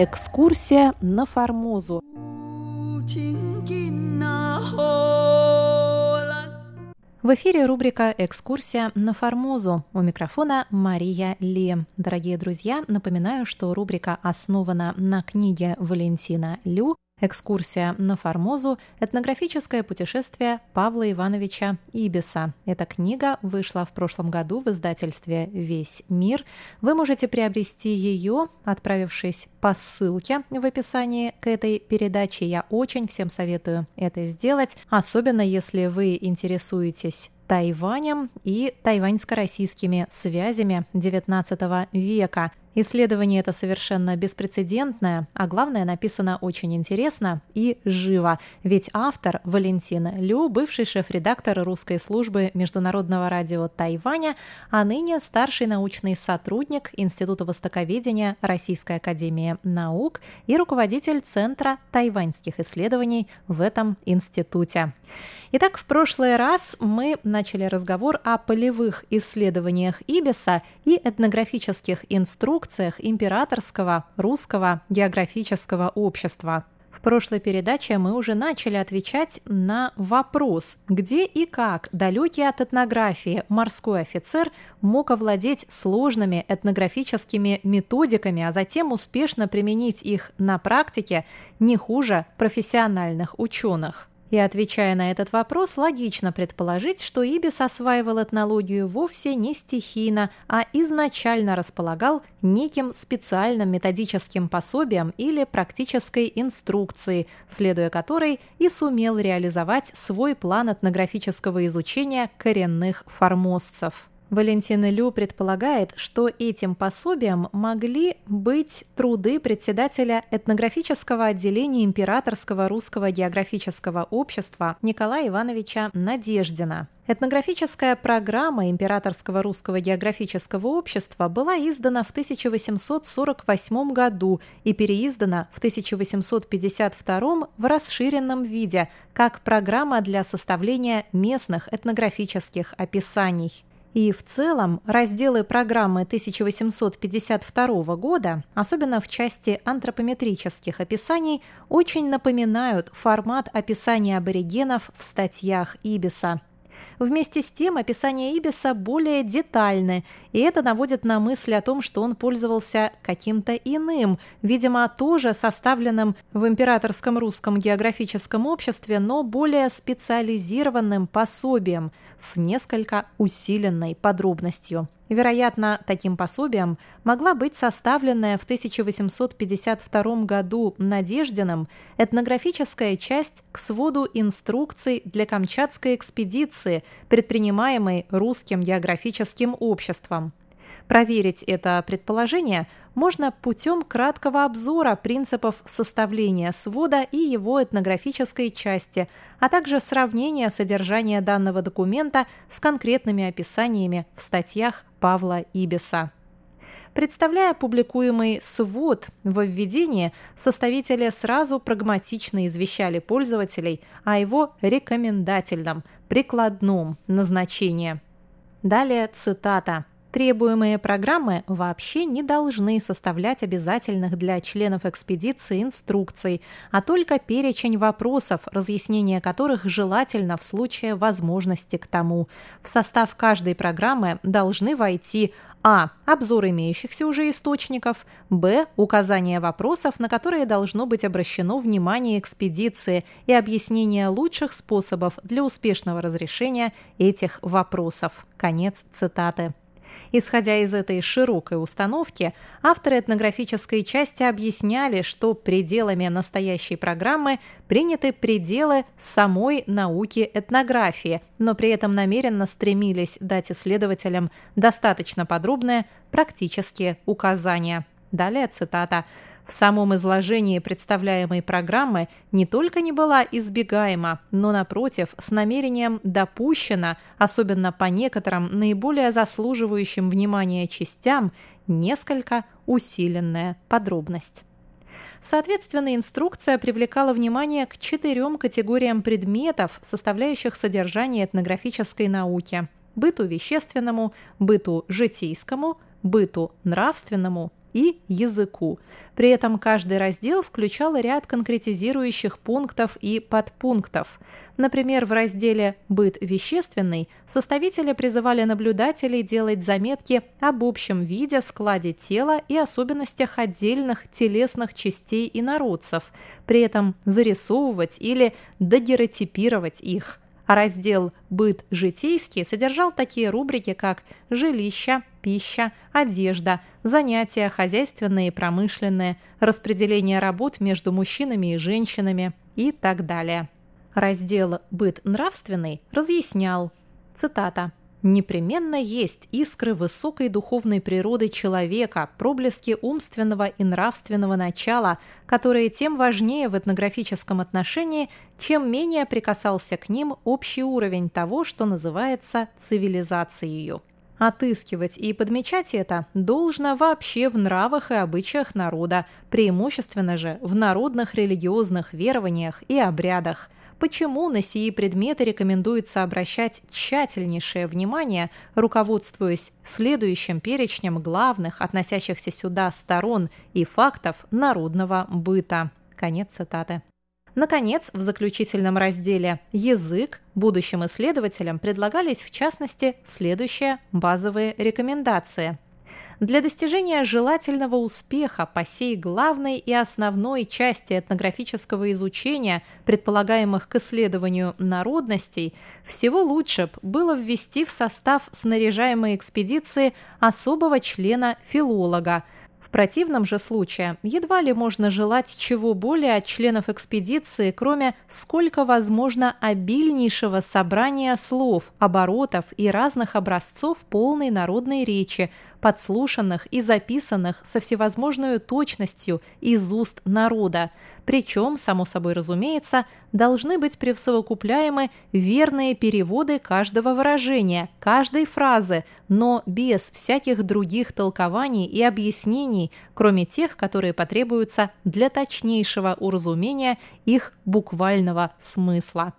Экскурсия на Формозу. В эфире рубрика «Экскурсия на Формозу». У микрофона Мария Ли. Дорогие друзья, напоминаю, что рубрика основана на книге Валентина Лю Экскурсия на Формозу – этнографическое путешествие Павла Ивановича Ибиса. Эта книга вышла в прошлом году в издательстве «Весь мир». Вы можете приобрести ее, отправившись по ссылке в описании к этой передаче. Я очень всем советую это сделать, особенно если вы интересуетесь Тайванем и тайваньско-российскими связями XIX века. Исследование это совершенно беспрецедентное, а главное написано очень интересно и живо, ведь автор Валентин Лю, бывший шеф-редактор русской службы Международного радио Тайваня, а ныне старший научный сотрудник Института востоковедения Российской академии наук и руководитель Центра тайваньских исследований в этом институте. Итак, в прошлый раз мы начали разговор о полевых исследованиях Ибиса и этнографических инструкциях Императорского русского географического общества. В прошлой передаче мы уже начали отвечать на вопрос, где и как далекий от этнографии морской офицер мог овладеть сложными этнографическими методиками, а затем успешно применить их на практике не хуже профессиональных ученых. И отвечая на этот вопрос, логично предположить, что Ибис осваивал этнологию вовсе не стихийно, а изначально располагал неким специальным методическим пособием или практической инструкцией, следуя которой и сумел реализовать свой план этнографического изучения коренных формозцев. Валентина Лю предполагает, что этим пособием могли быть труды председателя этнографического отделения Императорского русского географического общества Николая Ивановича Надеждина. Этнографическая программа Императорского русского географического общества была издана в 1848 году и переиздана в 1852 в расширенном виде как программа для составления местных этнографических описаний. И в целом разделы программы 1852 года, особенно в части антропометрических описаний, очень напоминают формат описания аборигенов в статьях Ибиса. Вместе с тем описание Ибиса более детальны, и это наводит на мысль о том, что он пользовался каким-то иным, видимо, тоже составленным в Императорском русском географическом обществе, но более специализированным пособием с несколько усиленной подробностью. Вероятно, таким пособием могла быть составленная в 1852 году Надеждиным этнографическая часть к своду инструкций для Камчатской экспедиции, предпринимаемой Русским географическим обществом. Проверить это предположение можно путем краткого обзора принципов составления свода и его этнографической части, а также сравнения содержания данного документа с конкретными описаниями в статьях Павла Ибиса. Представляя публикуемый свод во введении, составители сразу прагматично извещали пользователей о его рекомендательном, прикладном назначении. Далее цитата. Требуемые программы вообще не должны составлять обязательных для членов экспедиции инструкций, а только перечень вопросов, разъяснение которых желательно в случае возможности к тому. В состав каждой программы должны войти а. Обзор имеющихся уже источников. Б. Указание вопросов, на которые должно быть обращено внимание экспедиции и объяснение лучших способов для успешного разрешения этих вопросов. Конец цитаты. Исходя из этой широкой установки, авторы этнографической части объясняли, что пределами настоящей программы приняты пределы самой науки этнографии, но при этом намеренно стремились дать исследователям достаточно подробные практические указания. Далее цитата. В самом изложении представляемой программы не только не была избегаема, но, напротив, с намерением допущена, особенно по некоторым наиболее заслуживающим внимания частям, несколько усиленная подробность. Соответственно, инструкция привлекала внимание к четырем категориям предметов, составляющих содержание этнографической науки – быту вещественному, быту житейскому, быту нравственному и языку. При этом каждый раздел включал ряд конкретизирующих пунктов и подпунктов. Например, в разделе «Быт вещественный» составители призывали наблюдателей делать заметки об общем виде, складе тела и особенностях отдельных телесных частей инородцев, при этом зарисовывать или дагеротипировать их – раздел «Быт житейский» содержал такие рубрики, как «Жилища», «Пища», «Одежда», «Занятия хозяйственные и промышленные», «Распределение работ между мужчинами и женщинами» и так далее. Раздел «Быт нравственный» разъяснял, цитата, Непременно есть искры высокой духовной природы человека, проблески умственного и нравственного начала, которые тем важнее в этнографическом отношении, чем менее прикасался к ним общий уровень того, что называется цивилизацией. Отыскивать и подмечать это должно вообще в нравах и обычаях народа, преимущественно же в народных религиозных верованиях и обрядах – почему на сии предметы рекомендуется обращать тщательнейшее внимание, руководствуясь следующим перечнем главных, относящихся сюда сторон и фактов народного быта. Конец цитаты. Наконец, в заключительном разделе «Язык» будущим исследователям предлагались в частности следующие базовые рекомендации – для достижения желательного успеха по сей главной и основной части этнографического изучения, предполагаемых к исследованию народностей, всего лучше было ввести в состав снаряжаемой экспедиции особого члена филолога – в противном же случае едва ли можно желать чего более от членов экспедиции, кроме сколько возможно обильнейшего собрания слов, оборотов и разных образцов полной народной речи, подслушанных и записанных со всевозможной точностью из уст народа. Причем, само собой разумеется, должны быть присовокупляемы верные переводы каждого выражения, каждой фразы, но без всяких других толкований и объяснений, кроме тех, которые потребуются для точнейшего уразумения их буквального смысла.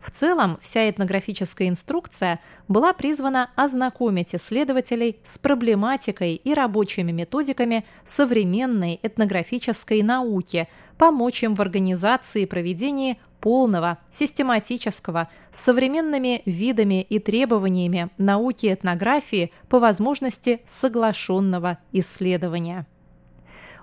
В целом, вся этнографическая инструкция была призвана ознакомить исследователей с проблематикой и рабочими методиками современной этнографической науки, помочь им в организации и проведении полного, систематического, с современными видами и требованиями науки этнографии по возможности соглашенного исследования.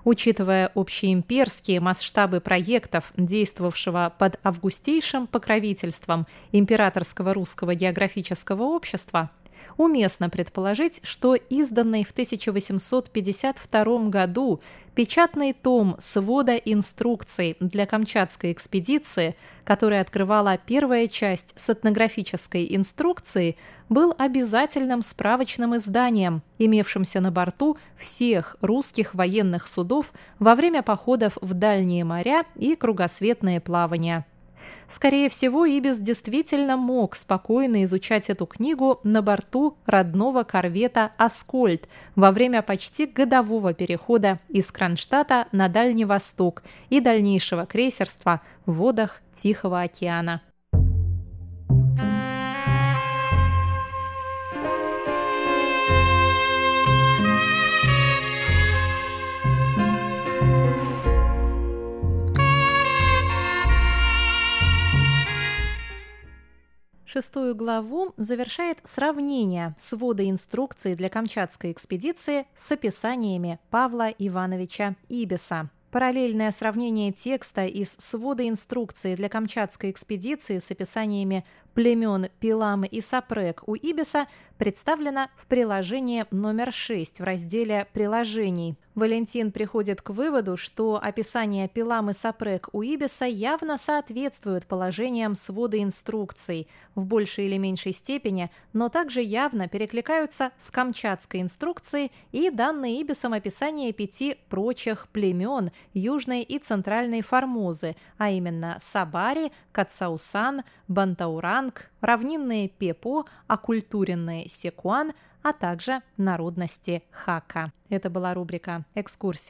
Учитывая общеимперские масштабы проектов, действовавшего под августейшим покровительством Императорского русского географического общества, уместно предположить, что изданный в 1852 году печатный том свода инструкций для Камчатской экспедиции, который открывала первая часть с этнографической инструкцией, был обязательным справочным изданием, имевшимся на борту всех русских военных судов во время походов в дальние моря и кругосветные плавания. Скорее всего, Ибис действительно мог спокойно изучать эту книгу на борту родного корвета «Аскольд» во время почти годового перехода из Кронштадта на Дальний Восток и дальнейшего крейсерства в водах Тихого океана. Шестую главу завершает сравнение свода инструкций для Камчатской экспедиции с описаниями Павла Ивановича Ибиса. Параллельное сравнение текста из свода инструкции для Камчатской экспедиции с описаниями племен Пилам и Сапрек у Ибиса представлено в приложении номер 6 в разделе «Приложений». Валентин приходит к выводу, что описание Пилам и Сапрек у Ибиса явно соответствует положениям свода инструкций в большей или меньшей степени, но также явно перекликаются с камчатской инструкцией и данные Ибисом описание пяти прочих племен Южной и Центральной Формозы, а именно Сабари, Кацаусан, Бантауранг, равнинные Пепо, оккультуренные Секуан, а также народности Хака. Это была рубрика «Экскурсия